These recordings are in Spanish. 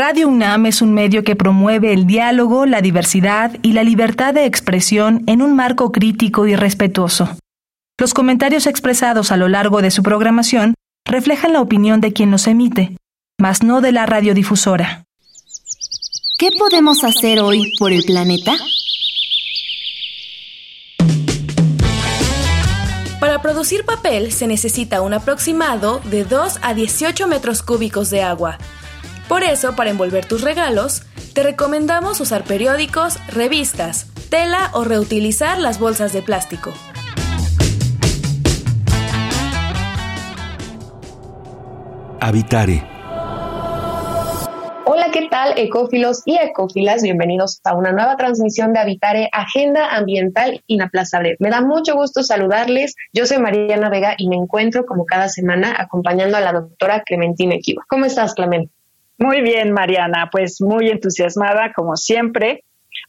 Radio UNAM es un medio que promueve el diálogo, la diversidad y la libertad de expresión en un marco crítico y respetuoso. Los comentarios expresados a lo largo de su programación reflejan la opinión de quien los emite, mas no de la radiodifusora. ¿Qué podemos hacer hoy por el planeta? Para producir papel se necesita un aproximado de 2 a 18 metros cúbicos de agua. Por eso, para envolver tus regalos, te recomendamos usar periódicos, revistas, tela o reutilizar las bolsas de plástico. Habitare. Hola, ¿qué tal, ecófilos y ecófilas? Bienvenidos a una nueva transmisión de Habitare, Agenda Ambiental Inaplazable. Me da mucho gusto saludarles. Yo soy Mariana Vega y me encuentro, como cada semana, acompañando a la doctora Clementina Equiva. ¿Cómo estás, Clemente? Muy bien, Mariana, pues muy entusiasmada, como siempre,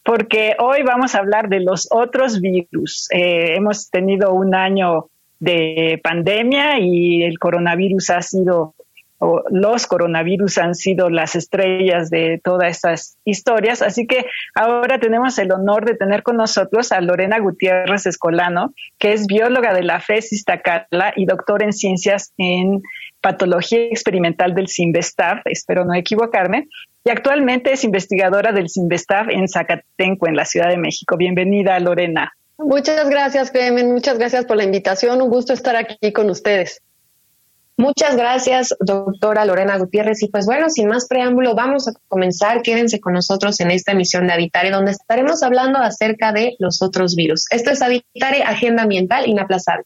porque hoy vamos a hablar de los otros virus. Eh, hemos tenido un año de pandemia y el coronavirus ha sido o los coronavirus han sido las estrellas de todas estas historias. Así que ahora tenemos el honor de tener con nosotros a Lorena Gutiérrez Escolano, que es bióloga de la FES Iztacala y doctora en ciencias en patología experimental del CIMBESTAF, espero no equivocarme, y actualmente es investigadora del CIMBESTAF en Zacatenco, en la Ciudad de México. Bienvenida, Lorena. Muchas gracias, Clemen. Muchas gracias por la invitación. Un gusto estar aquí con ustedes. Muchas gracias, doctora Lorena Gutiérrez. Y pues bueno, sin más preámbulo, vamos a comenzar. Quédense con nosotros en esta emisión de Habitare, donde estaremos hablando acerca de los otros virus. Esto es Habitare, Agenda Ambiental Inaplazable.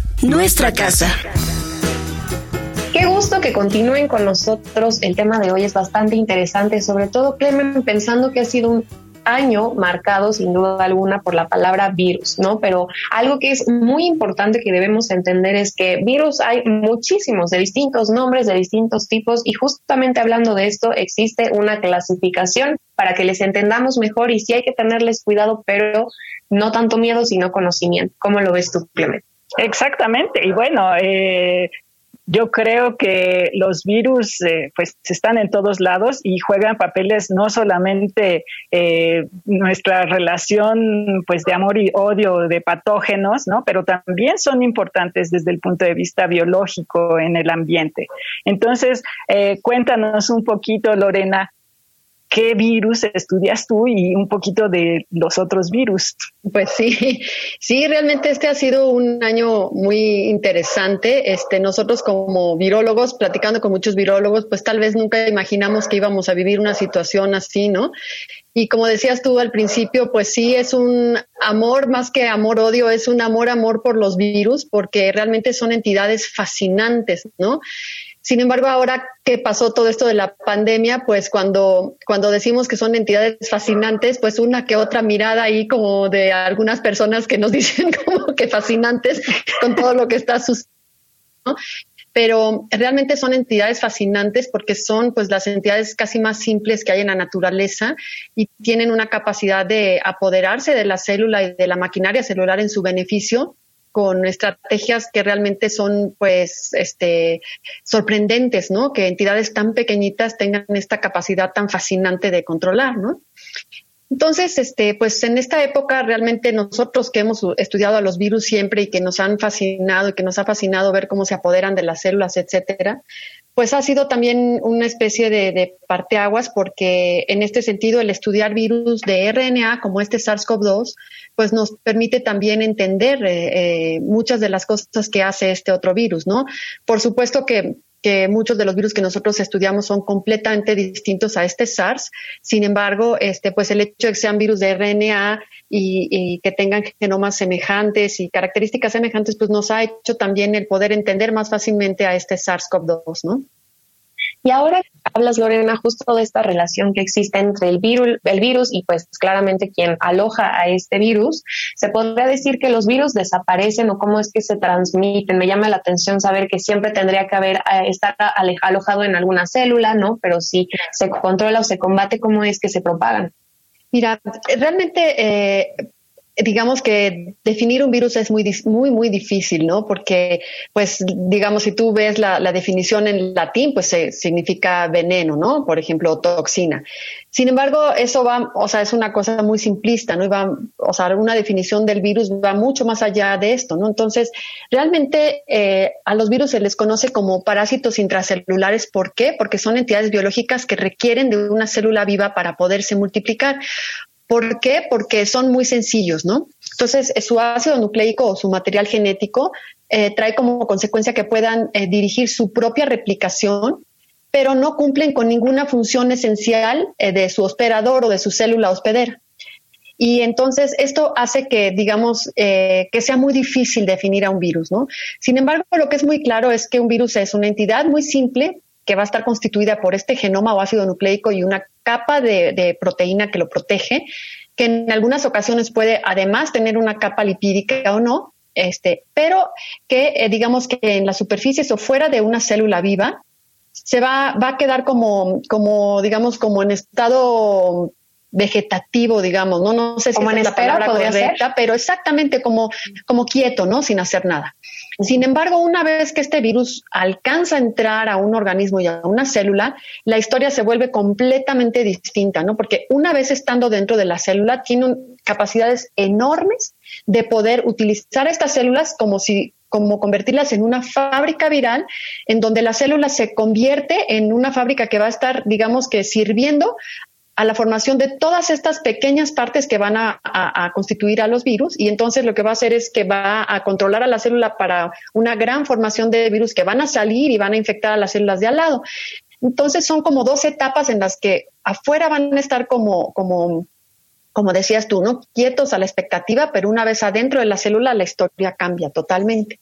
Nuestra casa. Qué gusto que continúen con nosotros. El tema de hoy es bastante interesante, sobre todo Clemen pensando que ha sido un año marcado sin duda alguna por la palabra virus, ¿no? Pero algo que es muy importante que debemos entender es que virus hay muchísimos de distintos nombres, de distintos tipos y justamente hablando de esto existe una clasificación para que les entendamos mejor y sí hay que tenerles cuidado, pero no tanto miedo sino conocimiento. ¿Cómo lo ves tú, Clemente? Exactamente. Y bueno, eh, yo creo que los virus eh, pues están en todos lados y juegan papeles no solamente eh, nuestra relación pues de amor y odio de patógenos, ¿no? Pero también son importantes desde el punto de vista biológico en el ambiente. Entonces, eh, cuéntanos un poquito, Lorena, qué virus estudias tú y un poquito de los otros virus. Pues sí, sí, realmente este ha sido un año muy interesante. Este, nosotros como virólogos, platicando con muchos virólogos, pues tal vez nunca imaginamos que íbamos a vivir una situación así, ¿no? Y como decías tú al principio, pues sí, es un amor más que amor-odio, es un amor-amor por los virus, porque realmente son entidades fascinantes, ¿no? Sin embargo, ahora que pasó todo esto de la pandemia, pues cuando, cuando decimos que son entidades fascinantes, pues una que otra mirada ahí como de algunas personas que nos dicen como que fascinantes con todo lo que está sucediendo. Pero realmente son entidades fascinantes porque son pues las entidades casi más simples que hay en la naturaleza y tienen una capacidad de apoderarse de la célula y de la maquinaria celular en su beneficio con estrategias que realmente son pues este sorprendentes, ¿no? Que entidades tan pequeñitas tengan esta capacidad tan fascinante de controlar, ¿no? Entonces, este, pues en esta época realmente nosotros que hemos estudiado a los virus siempre y que nos han fascinado y que nos ha fascinado ver cómo se apoderan de las células, etcétera, pues ha sido también una especie de, parteaguas porque en este sentido el estudiar virus de RNA como este SARS-CoV-2 pues nos permite también entender eh, eh, muchas de las cosas que hace este otro virus, ¿no? Por supuesto que que muchos de los virus que nosotros estudiamos son completamente distintos a este SARS. Sin embargo, este, pues el hecho de que sean virus de RNA y, que tengan genomas semejantes y características semejantes, pues nos ha hecho también el poder entender más fácilmente a este SARS-CoV-2, ¿no? Y ahora hablas, Lorena, justo de esta relación que existe entre el virus, el virus y pues claramente quien aloja a este virus, se podría decir que los virus desaparecen o cómo es que se transmiten. Me llama la atención saber que siempre tendría que haber eh, estar alojado en alguna célula, ¿no? Pero si se controla o se combate, ¿cómo es que se propagan? Mira, realmente eh, digamos que definir un virus es muy, muy, muy difícil, ¿no? Porque, pues, digamos, si tú ves la, definición en latín, pues significa veneno, ¿no? Por ejemplo, toxina. Sin embargo, eso va, o sea, es una cosa muy simplista, ¿no? Y va, o sea, una definición del virus va mucho más allá de esto, ¿no? Entonces, realmente eh, a los virus se les conoce como parásitos intracelulares. ¿Por qué? Porque son entidades biológicas que requieren de una célula viva para poderse multiplicar. ¿Por qué? Porque son muy sencillos, ¿no? Entonces, su ácido nucleico o su material genético eh, trae como consecuencia que puedan eh, dirigir su propia replicación, pero no cumplen con ninguna función esencial eh, de su hospedador o de su célula hospedera. Y entonces esto hace que, digamos, que sea muy difícil definir a un virus, ¿no? Sin embargo, lo que es muy claro es que un virus es una entidad muy simple que va a estar constituida por este genoma o ácido nucleico y una capa de, proteína que lo protege, que en algunas ocasiones puede además tener una capa lipídica o no, este, pero que eh, digamos que en las superficies o fuera de una célula viva se va, va a quedar como, como, digamos, como en estado vegetativo, digamos, no, no sé si como es la palabra correcta, pero exactamente como, como quieto, ¿no? Sin hacer nada. Sin embargo, una vez que este virus alcanza a entrar a un organismo y a una célula, la historia se vuelve completamente distinta, ¿no? Porque una vez estando dentro de la célula, tiene capacidades enormes de poder utilizar estas células como si como convertirlas en una fábrica viral, en donde la célula se convierte en una fábrica que va a estar, digamos que, sirviendo a la formación de todas estas pequeñas partes que van a, constituir a los virus y entonces lo que va a hacer es que va a controlar a la célula para una gran formación de virus que van a salir y van a infectar a las células de al lado. Entonces son como dos etapas en las que afuera van a estar como, como, como decías tú, ¿no? Quietos a la expectativa, pero una vez adentro de la célula la historia cambia totalmente.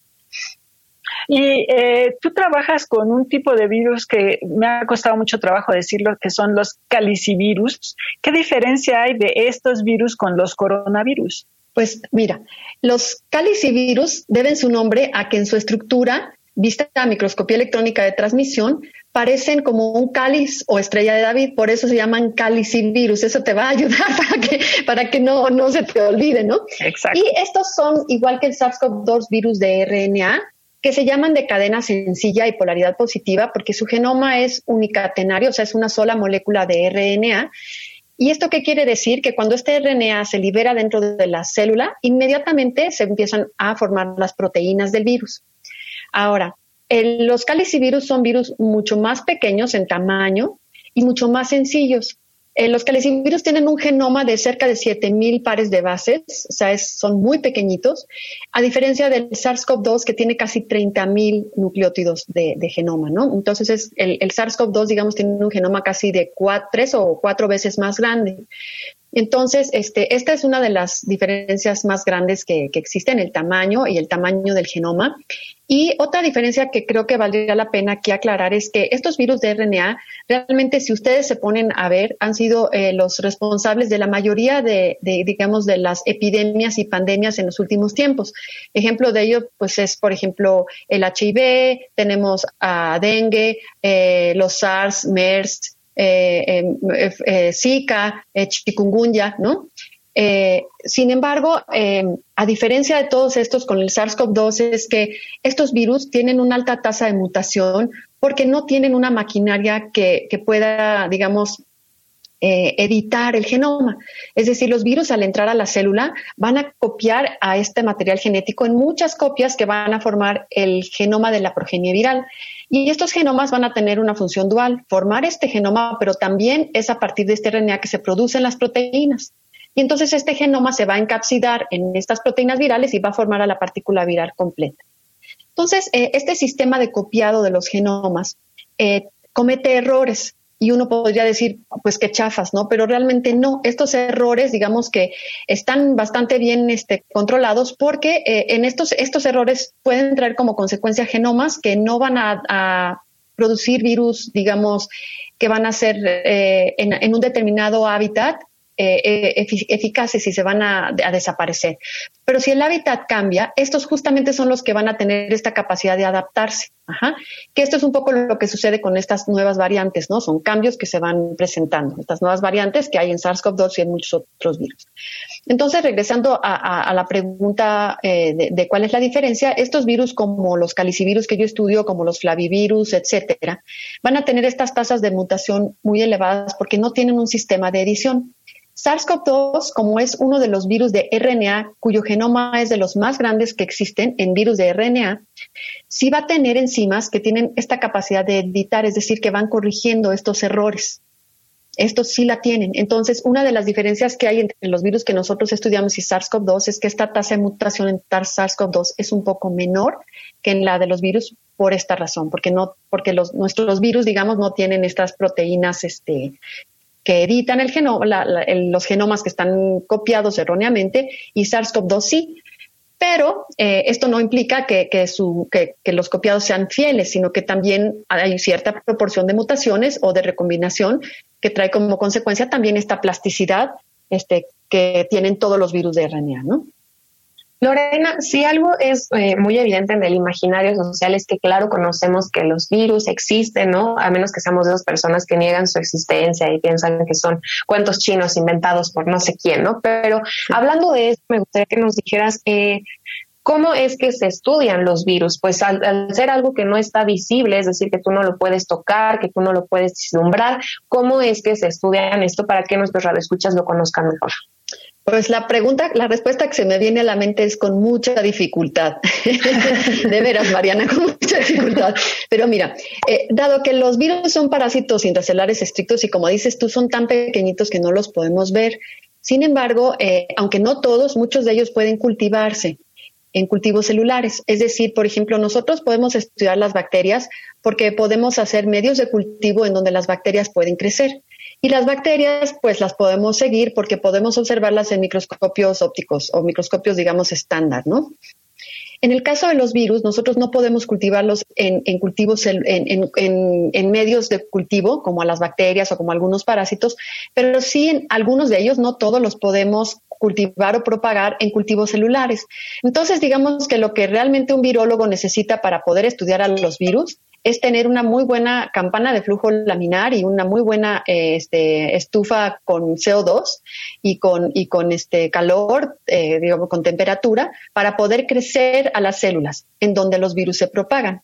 Y eh, tú trabajas con un tipo de virus que me ha costado mucho trabajo decirlo, que son los calicivirus. ¿Qué diferencia hay de estos virus con los coronavirus? Pues mira, los calicivirus deben su nombre a que en su estructura, vista a microscopía electrónica de transmisión, parecen como un cáliz o estrella de David, por eso se llaman calicivirus. Eso te va a ayudar para que, para que no, no se te olvide, ¿no? Exacto. Y estos son, igual que el SARS-CoV-2 virus de RNA, que se llaman de cadena sencilla y polaridad positiva porque su genoma es unicatenario, o sea, es una sola molécula de RNA. ¿Y esto qué quiere decir? Que cuando este RNA se libera dentro de la célula, inmediatamente se empiezan a formar las proteínas del virus. Ahora, los calicivirus son virus mucho más pequeños en tamaño y mucho más sencillos. Eh, los calicivirus tienen un genoma de cerca de 7.000 pares de bases, o sea, son muy pequeñitos, a diferencia del SARS-CoV-2 que tiene casi 30.000 nucleótidos de, genoma, ¿no? Entonces, es, el, el SARS-CoV-2, digamos, tiene un genoma casi de tres o cuatro veces más grande. Entonces, este, esta es una de las diferencias más grandes que, que existen, el tamaño y el tamaño del genoma. Y otra diferencia que creo que valdría la pena aquí aclarar es que estos virus de RNA, realmente si ustedes se ponen a ver, han sido eh, los responsables de la mayoría de, digamos, de las epidemias y pandemias en los últimos tiempos. Ejemplo de ello, pues es, por ejemplo, el HIV, tenemos a dengue, eh, los SARS, MERS, Zika, chikungunya, ¿no? sin embargo, em, a diferencia de todos estos con el SARS-CoV-2 es que estos virus tienen una alta tasa de mutación porque no tienen una maquinaria que, pueda, digamos, eh, editar el genoma. Es decir, los virus al entrar a la célula van a copiar a este material genético en muchas copias que van a formar el genoma de la progenie viral. Y estos genomas van a tener una función dual, formar este genoma, pero también es a partir de este RNA que se producen las proteínas. Y entonces este genoma se va a encapsidar en estas proteínas virales y va a formar a la partícula viral completa. Entonces, eh, este sistema de copiado de los genomas eh, comete errores y uno podría decir, pues qué chafas, ¿no? Pero realmente no. Estos errores, digamos que están bastante bien este, controlados porque eh, en estos, estos errores pueden traer como consecuencia genomas que no van a, producir virus, digamos, que van a ser eh, en, un determinado hábitat eh, eficaces y se van a, desaparecer. Pero si el hábitat cambia, estos justamente son los que van a tener esta capacidad de adaptarse. Que esto es un poco lo que sucede con estas nuevas variantes, ¿no? Son cambios que se van presentando, estas nuevas variantes que hay en SARS-CoV-2 y en muchos otros virus. Entonces, regresando a, la pregunta eh, de, cuál es la diferencia, estos virus como los calicivirus que yo estudio, como los flavivirus, etcétera, van a tener estas tasas de mutación muy elevadas porque no tienen un sistema de edición. SARS-CoV-2, como es uno de los virus de RNA, cuyo genoma es de los más grandes que existen en virus de RNA, sí va a tener enzimas que tienen esta capacidad de editar, es decir, que van corrigiendo estos errores. Estos sí la tienen. Entonces, una de las diferencias que hay entre los virus que nosotros estudiamos y SARS-CoV-2 es que esta tasa de mutación en SARS-CoV-2 es un poco menor que en la de los virus por esta razón, porque no, porque los, nuestros virus, digamos, no tienen estas proteínas este, que editan el genoma, los genomas que están copiados erróneamente y SARS-CoV-2 sí. Pero eh, esto no implica que, que, los copiados sean fieles, sino que también hay cierta proporción de mutaciones o de recombinación que trae como consecuencia también esta plasticidad este, que tienen todos los virus de RNA, ¿no? Lorena, si algo es eh, muy evidente en el imaginario social es que claro conocemos que los virus existen, ¿no? A menos que seamos de dos personas que niegan su existencia y piensan que son cuentos chinos inventados por no sé quién, ¿no? Pero hablando de eso, me gustaría que nos dijeras eh, ¿Cómo es que se estudian los virus? Pues al, al, ser algo que no está visible, es decir, que tú no lo puedes tocar, que tú no lo puedes vislumbrar, ¿cómo es que se estudian esto para que nuestros radioescuchas lo conozcan mejor? Pues la pregunta, la respuesta que se me viene a la mente es con mucha dificultad. de veras, Mariana, con mucha dificultad. Pero mira, eh, dado que los virus son parásitos intracelulares estrictos y como dices tú, son tan pequeñitos que no los podemos ver. Sin embargo, eh, aunque no todos, muchos de ellos pueden cultivarse en cultivos celulares. Es decir, por ejemplo, nosotros podemos estudiar las bacterias porque podemos hacer medios de cultivo en donde las bacterias pueden crecer. Y las bacterias, pues las podemos seguir porque podemos observarlas en microscopios ópticos o microscopios, digamos, estándar, ¿no? En el caso de los virus, nosotros no podemos cultivarlos en, cultivos, en, en, medios de cultivo, como a las bacterias o como algunos parásitos, pero sí en algunos de ellos, no todos los podemos cultivar o propagar en cultivos celulares. Entonces, digamos que lo que realmente un virólogo necesita para poder estudiar a los virus es tener una muy buena campana de flujo laminar y una muy buena eh, este, estufa con CO2 y con, y con este calor, eh, digamos, con temperatura, para poder crecer a las células en donde los virus se propagan.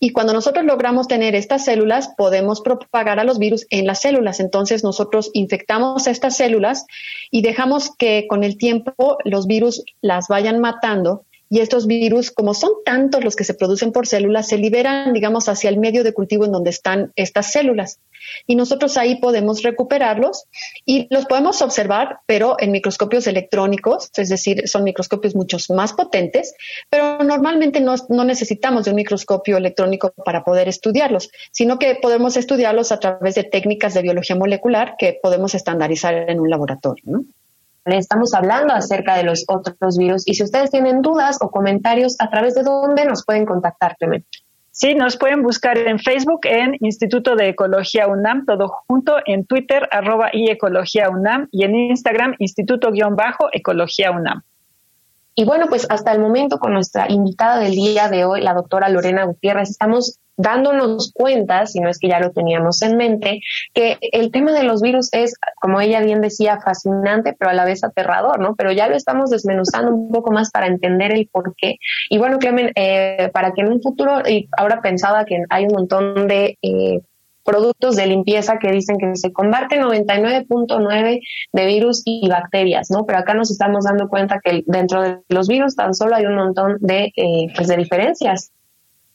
Y cuando nosotros logramos tener estas células, podemos propagar a los virus en las células. Entonces nosotros infectamos a estas células y dejamos que con el tiempo los virus las vayan matando y estos virus, como son tantos los que se producen por células, se liberan, digamos, hacia el medio de cultivo en donde están estas células. Y nosotros ahí podemos recuperarlos y los podemos observar, pero en microscopios electrónicos, es decir, son microscopios mucho más potentes, pero normalmente no, no necesitamos de un microscopio electrónico para poder estudiarlos, sino que podemos estudiarlos a través de técnicas de biología molecular que podemos estandarizar en un laboratorio. ¿no? Estamos hablando acerca de los otros virus y si ustedes tienen dudas o comentarios, ¿a través de dónde nos pueden contactar, Clemente? Sí, nos pueden buscar en Facebook en Instituto de Ecología UNAM, todo junto, en Twitter, arroba y Ecología UNAM, y en Instagram, Instituto-Ecología UNAM. Y bueno, pues hasta el momento con nuestra invitada del día de hoy, la doctora Lorena Gutiérrez, estamos dándonos cuenta, si no es que ya lo teníamos en mente, que el tema de los virus es, como ella bien decía, fascinante, pero a la vez aterrador, ¿no? Pero ya lo estamos desmenuzando un poco más para entender el por qué. Y bueno, Clemen, eh, para que en un futuro, y ahora pensaba que hay un montón de... Eh, productos de limpieza que dicen que se combate 99.9 de virus y bacterias, ¿no? Pero acá nos estamos dando cuenta que dentro de los virus tan solo hay un montón de, eh, pues de diferencias.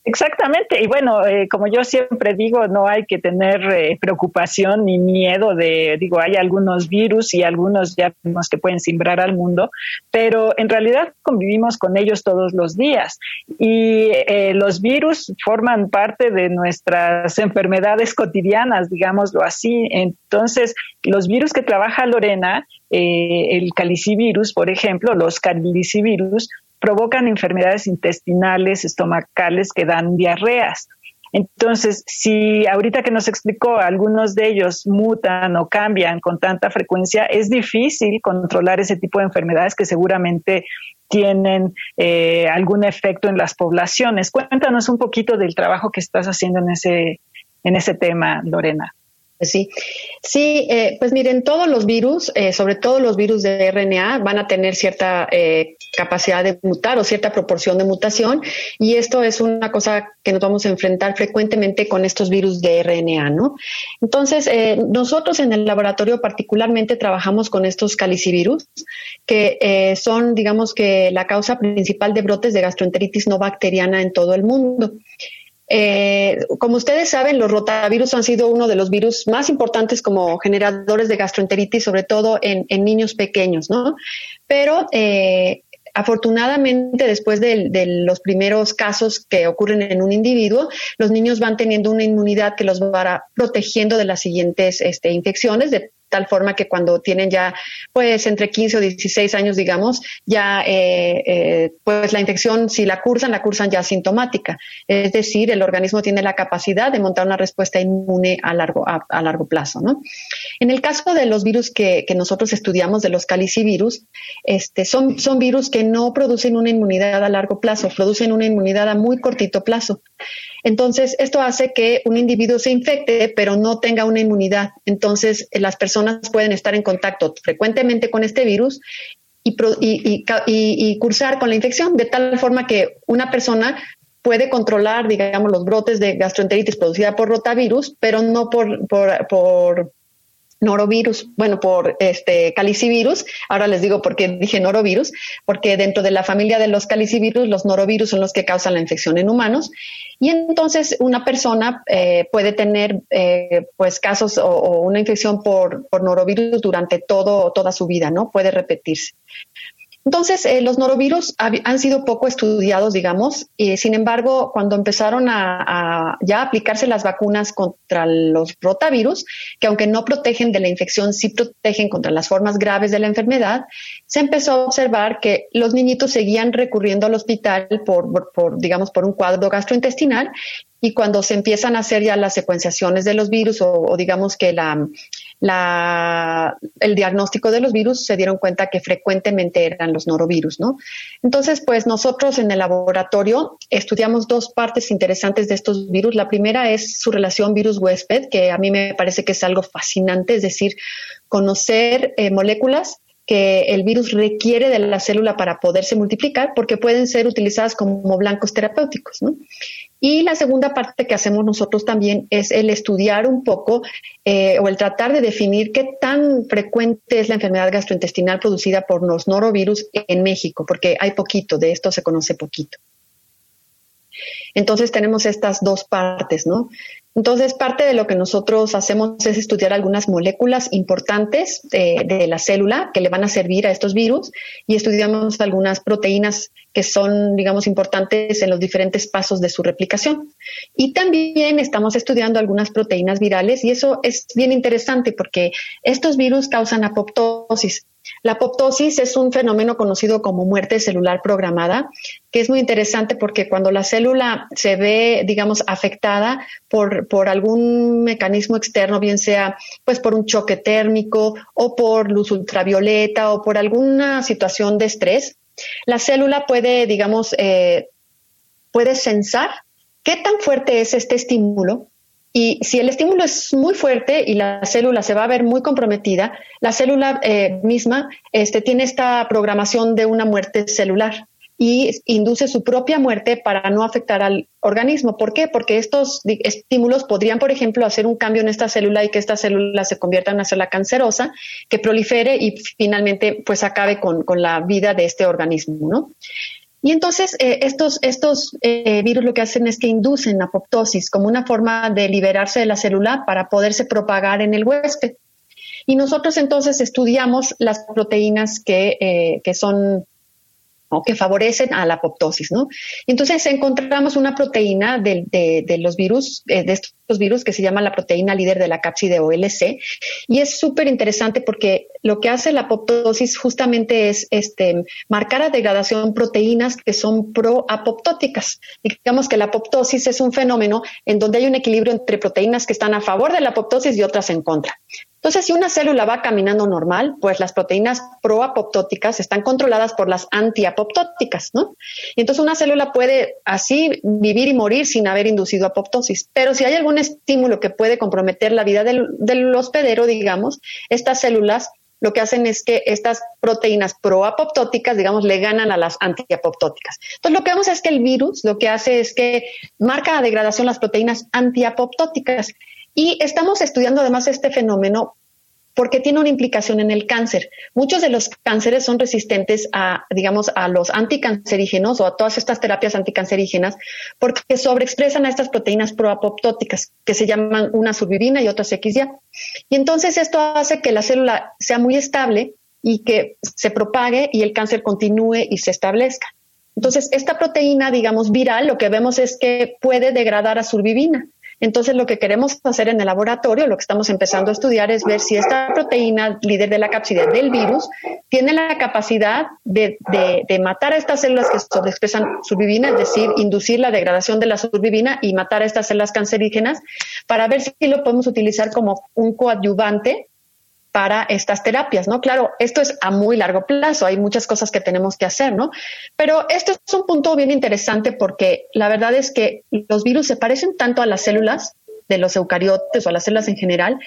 Exactamente, y bueno, eh, como yo siempre digo, no hay que tener eh, preocupación ni miedo de, digo, hay algunos virus y algunos ya que pueden simbrar al mundo, pero en realidad convivimos con ellos todos los días y eh, los virus forman parte de nuestras enfermedades cotidianas, digámoslo así. Entonces, los virus que trabaja Lorena, el calicivirus, por ejemplo, los calicivirus, provocan enfermedades intestinales, estomacales que dan diarreas. Entonces, si ahorita que nos explicó, algunos de ellos mutan o cambian con tanta frecuencia, es difícil controlar ese tipo de enfermedades que seguramente tienen eh, algún efecto en las poblaciones. Cuéntanos un poquito del trabajo que estás haciendo en ese, en ese tema, Lorena. Sí, sí, eh, pues miren, todos los virus, eh, sobre todo los virus de RNA, van a tener cierta eh, capacidad de mutar o cierta proporción de mutación y esto es una cosa que nos vamos a enfrentar frecuentemente con estos virus de RNA, ¿no? Entonces, nosotros en el laboratorio particularmente trabajamos con estos calicivirus, que son, digamos que, la causa principal de brotes de gastroenteritis no bacteriana en todo el mundo. Eh, como ustedes saben, los rotavirus han sido uno de los virus más importantes como generadores de gastroenteritis, sobre todo en, niños pequeños, ¿no? Pero eh, afortunadamente, después de, los primeros casos que ocurren en un individuo, los niños van teniendo una inmunidad que los va protegiendo de las siguientes este, infecciones, de tal forma que cuando tienen ya pues entre 15 o 16 años, digamos, ya eh, eh, pues la infección, si la cursan, la cursan ya asintomática. Es decir, el organismo tiene la capacidad de montar una respuesta inmune a largo, a, largo plazo. ¿no? En el caso de los virus que, que nosotros estudiamos, de los calicivirus, este, son, son virus que no producen una inmunidad a largo plazo, producen una inmunidad a muy cortito plazo. Entonces, esto hace que un individuo se infecte, pero no tenga una inmunidad. Entonces, las personas pueden estar en contacto frecuentemente con este virus y, cursar con la infección, de tal forma que una persona puede controlar, digamos, los brotes de gastroenteritis producida por rotavirus, pero no por, por norovirus, bueno, por este calicivirus, ahora les digo por qué dije norovirus, porque dentro de la familia de los calicivirus, los norovirus son los que causan la infección en humanos, y entonces una persona eh, puede tener eh, pues casos o, una infección por, por norovirus durante todo, toda su vida, ¿no? Puede repetirse. Entonces, eh, los norovirus han sido poco estudiados, digamos, y sin embargo, cuando empezaron a, ya aplicarse las vacunas contra los rotavirus, que aunque no protegen de la infección, sí protegen contra las formas graves de la enfermedad, se empezó a observar que los niñitos seguían recurriendo al hospital por, por digamos, por un cuadro gastrointestinal y cuando se empiezan a hacer ya las secuenciaciones de los virus o, digamos que la, el diagnóstico de los virus se dieron cuenta que frecuentemente eran los norovirus, ¿no? Entonces, pues nosotros en el laboratorio estudiamos dos partes interesantes de estos virus. La primera es su relación virus-huésped, que a mí me parece que es algo fascinante, es decir, conocer eh, moléculas que el virus requiere de la célula para poderse multiplicar porque pueden ser utilizadas como blancos terapéuticos. ¿no? Y la segunda parte que hacemos nosotros también es el estudiar un poco eh, o el tratar de definir qué tan frecuente es la enfermedad gastrointestinal producida por los norovirus en México, porque hay poquito, de esto se conoce poquito. Entonces tenemos estas dos partes, ¿no? Entonces, parte de lo que nosotros hacemos es estudiar algunas moléculas importantes de, la célula que le van a servir a estos virus y estudiamos algunas proteínas que son, digamos, importantes en los diferentes pasos de su replicación. Y también estamos estudiando algunas proteínas virales y eso es bien interesante porque estos virus causan apoptosis. La apoptosis es un fenómeno conocido como muerte celular programada, que es muy interesante porque cuando la célula se ve, digamos, afectada por, por algún mecanismo externo, bien sea pues por un choque térmico o por luz ultravioleta o por alguna situación de estrés, la célula puede, digamos, eh, puede sensar qué tan fuerte es este estímulo y si el estímulo es muy fuerte y la célula se va a ver muy comprometida, la célula eh, misma este, tiene esta programación de una muerte celular y induce su propia muerte para no afectar al organismo. ¿Por qué? Porque estos estímulos podrían, por ejemplo, hacer un cambio en esta célula y que esta célula se convierta en una célula cancerosa, que prolifere y finalmente pues acabe con, con la vida de este organismo, ¿no? Y entonces eh, estos, estos eh, virus lo que hacen es que inducen apoptosis como una forma de liberarse de la célula para poderse propagar en el huésped. Y nosotros entonces estudiamos las proteínas que, eh, que son o que favorecen a la apoptosis, ¿no? entonces encontramos una proteína de, de, los virus, eh, de estos virus que se llama la proteína líder de la cápside OLC, y es súper interesante porque lo que hace la apoptosis justamente es este, marcar a degradación proteínas que son proapoptóticas. Digamos que la apoptosis es un fenómeno en donde hay un equilibrio entre proteínas que están a favor de la apoptosis y otras en contra. Entonces, si una célula va caminando normal, pues las proteínas proapoptóticas están controladas por las antiapoptóticas, ¿no? Y entonces una célula puede así vivir y morir sin haber inducido apoptosis. Pero si hay algún estímulo que puede comprometer la vida del, hospedero, digamos, estas células lo que hacen es que estas proteínas proapoptóticas, digamos, le ganan a las antiapoptóticas. Entonces, lo que vemos es que el virus lo que hace es que marca la degradación las proteínas antiapoptóticas. Y estamos estudiando además este fenómeno porque tiene una implicación en el cáncer. Muchos de los cánceres son resistentes a, digamos, a los anticancerígenos o a todas estas terapias anticancerígenas porque sobreexpresan a estas proteínas proapoptóticas que se llaman una survivina y otras XYA. Y entonces esto hace que la célula sea muy estable y que se propague y el cáncer continúe y se establezca. Entonces, esta proteína, digamos, viral, lo que vemos es que puede degradar a survivina. Entonces, lo que queremos hacer en el laboratorio, lo que estamos empezando a estudiar es ver si esta proteína líder de la cápside del virus tiene la capacidad de, matar a estas células que sobreexpresan survivina, es decir, inducir la degradación de la survivina y matar a estas células cancerígenas para ver si lo podemos utilizar como un coadyuvante para estas terapias, ¿no? Claro, esto es a muy largo plazo, hay muchas cosas que tenemos que hacer, ¿no? Pero esto es un punto bien interesante porque la verdad es que los virus se parecen tanto a las células de los eucariotes o a las células en general,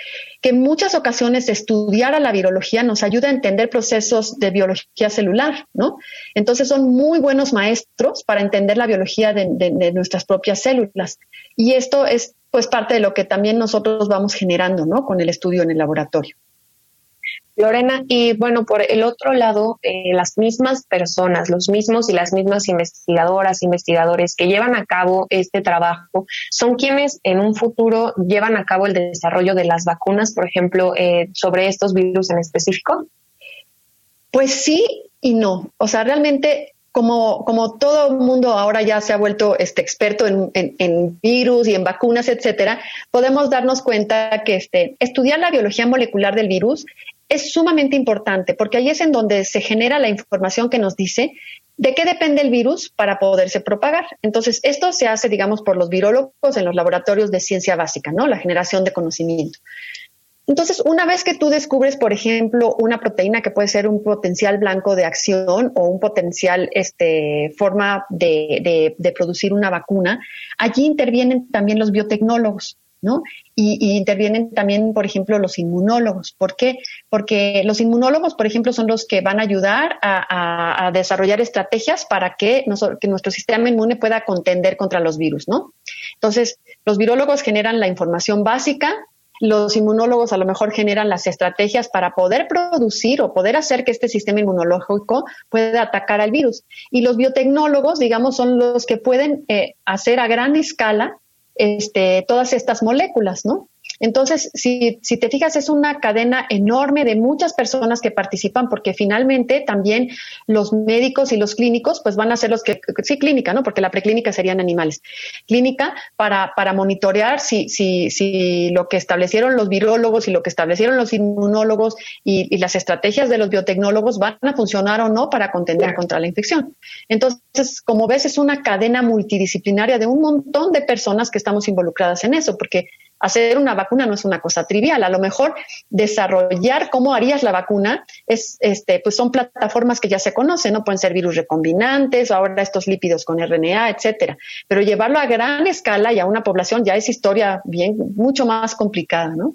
que en muchas ocasiones estudiar a la virología nos ayuda a entender procesos de biología celular, ¿no? Entonces son muy buenos maestros para entender la biología de, de nuestras propias células. Y esto es pues parte de lo que también nosotros vamos generando, ¿no? Con el estudio en el laboratorio. Lorena, y bueno, por el otro lado, eh, las mismas personas, los mismos y las mismas investigadoras, investigadores que llevan a cabo este trabajo, son quienes en un futuro llevan a cabo el desarrollo de las vacunas, por ejemplo, eh, sobre estos virus en específico. Pues sí y no. O sea, realmente como, como todo el mundo ahora ya se ha vuelto este experto en, en, virus y en vacunas, etcétera, podemos darnos cuenta que este, estudiar la biología molecular del virus es sumamente importante porque ahí es en donde se genera la información que nos dice de qué depende el virus para poderse propagar. Entonces, esto se hace, digamos, por los virólogos en los laboratorios de ciencia básica, ¿no? La generación de conocimiento. Entonces, una vez que tú descubres, por ejemplo, una proteína que puede ser un potencial blanco de acción o un potencial este, forma de, de producir una vacuna, allí intervienen también los biotecnólogos. ¿No? Y, intervienen también, por ejemplo, los inmunólogos. ¿Por qué? Porque los inmunólogos, por ejemplo, son los que van a ayudar a, desarrollar estrategias para que, nuestro sistema inmune pueda contender contra los virus, ¿no? Entonces, los virólogos generan la información básica, los inmunólogos a lo mejor generan las estrategias para poder producir o poder hacer que este sistema inmunológico pueda atacar al virus. Y los biotecnólogos, digamos, son los que pueden eh, hacer a gran escala este, todas estas moléculas, ¿no? Entonces, si, si, te fijas, es una cadena enorme de muchas personas que participan, porque finalmente también los médicos y los clínicos, pues van a ser los que, sí, clínica, ¿no? Porque la preclínica serían animales. Clínica para, para monitorear si, si, si lo que establecieron los virólogos y lo que establecieron los inmunólogos y, y las estrategias de los biotecnólogos van a funcionar o no para contender contra la infección. Entonces, como ves, es una cadena multidisciplinaria de un montón de personas que estamos involucradas en eso, porque hacer una vacuna no es una cosa trivial. A lo mejor desarrollar cómo harías la vacuna es, este, pues son plataformas que ya se conocen, ¿no? Pueden ser virus recombinantes, ahora estos lípidos con RNA, etcétera. Pero llevarlo a gran escala y a una población ya es historia bien, mucho más complicada, ¿no?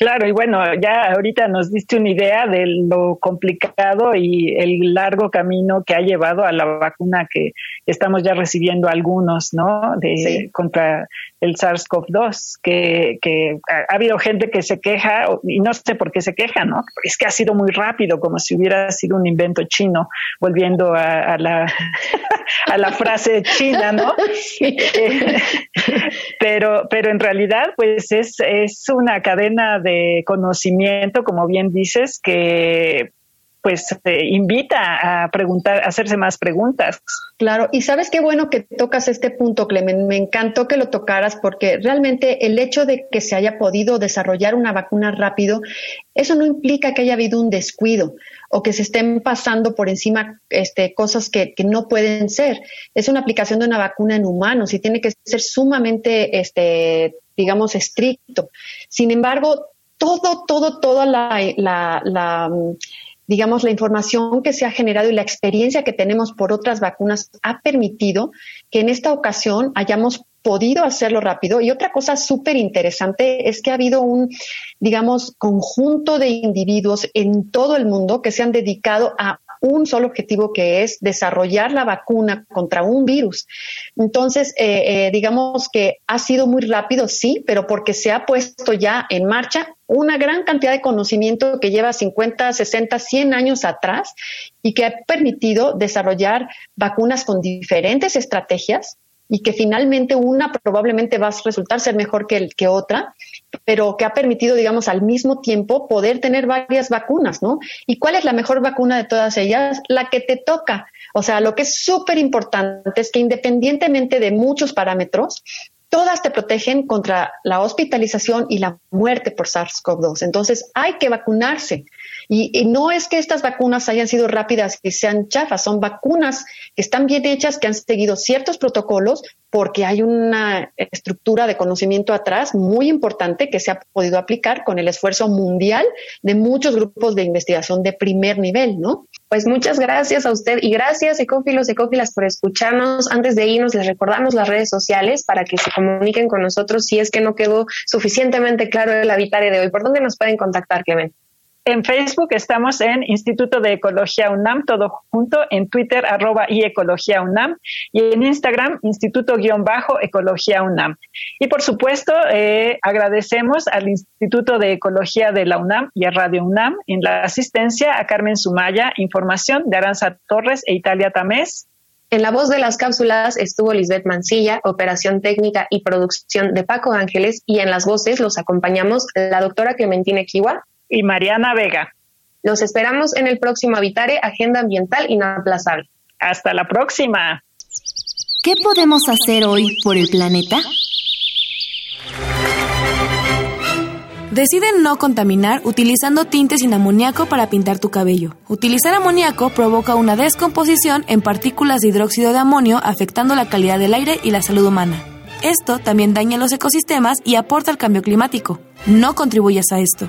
Claro, y bueno, ya ahorita nos diste una idea de lo complicado y el largo camino que ha llevado a la vacuna que estamos ya recibiendo algunos, ¿no? De, Contra el SARS-CoV-2, que, que ha, habido gente que se queja, y no sé por qué se queja, ¿no? Es que ha sido muy rápido, como si hubiera sido un invento chino, volviendo a, la, a la frase china, ¿no? pero, pero en realidad, pues es, es una cadena de conocimiento, como bien dices, que pues invita a preguntar, a hacerse más preguntas. Claro, y sabes qué bueno que tocas este punto, Clemen. Me encantó que lo tocaras porque realmente el hecho de que se haya podido desarrollar una vacuna rápido, eso no implica que haya habido un descuido o que se estén pasando por encima este, cosas que, que no pueden ser. Es una aplicación de una vacuna en humanos y tiene que ser sumamente, este, digamos, estricto. Sin embargo, todo, todo, toda la digamos, la información que se ha generado y la experiencia que tenemos por otras vacunas ha permitido que en esta ocasión hayamos podido hacerlo rápido. Y otra cosa súper interesante es que ha habido un, digamos, conjunto de individuos en todo el mundo que se han dedicado a un solo objetivo que es desarrollar la vacuna contra un virus. Entonces, eh, eh, digamos que ha sido muy rápido, sí, pero porque se ha puesto ya en marcha una gran cantidad de conocimiento que lleva 50, 60, 100 años atrás y que ha permitido desarrollar vacunas con diferentes estrategias y que finalmente una probablemente va a resultar ser mejor que, el, que otra, pero que ha permitido, digamos, al mismo tiempo poder tener varias vacunas, ¿no? ¿Y cuál es la mejor vacuna de todas ellas? La que te toca. O sea, lo que es súper importante es que independientemente de muchos parámetros, todas te protegen contra la hospitalización y la muerte por SARS-CoV-2. Entonces, hay que vacunarse. Y, no es que estas vacunas hayan sido rápidas y sean chafas, son vacunas que están bien hechas, que han seguido ciertos protocolos, porque hay una estructura de conocimiento atrás muy importante que se ha podido aplicar con el esfuerzo mundial de muchos grupos de investigación de primer nivel, ¿no? Pues muchas gracias a usted y gracias ecófilos, ecófilas por escucharnos. Antes de irnos les recordamos las redes sociales para que se comuniquen con nosotros si es que no quedó suficientemente claro el habitare de hoy. ¿Por dónde nos pueden contactar, Clemente? En Facebook estamos en Instituto de Ecología UNAM, todo junto, en Twitter arroba y Ecología UNAM y en Instagram Instituto-Ecología UNAM. Y por supuesto, eh, agradecemos al Instituto de Ecología de la UNAM y a Radio UNAM en la asistencia a Carmen Sumaya, información de Aranza Torres e Italia Tamés. En la voz de las cápsulas estuvo Lisbeth Mancilla, operación técnica y producción de Paco Ángeles, y en las voces los acompañamos la doctora Clementina Kiwa y Mariana Vega. Los esperamos en el próximo Habitare Agenda Ambiental Inaplazable. Hasta la próxima. ¿Qué podemos hacer hoy por el planeta? Deciden no contaminar utilizando tintes sin amoníaco para pintar tu cabello. Utilizar amoníaco provoca una descomposición en partículas de hidróxido de amonio afectando la calidad del aire y la salud humana. Esto también daña los ecosistemas y aporta al cambio climático. No contribuyas a esto.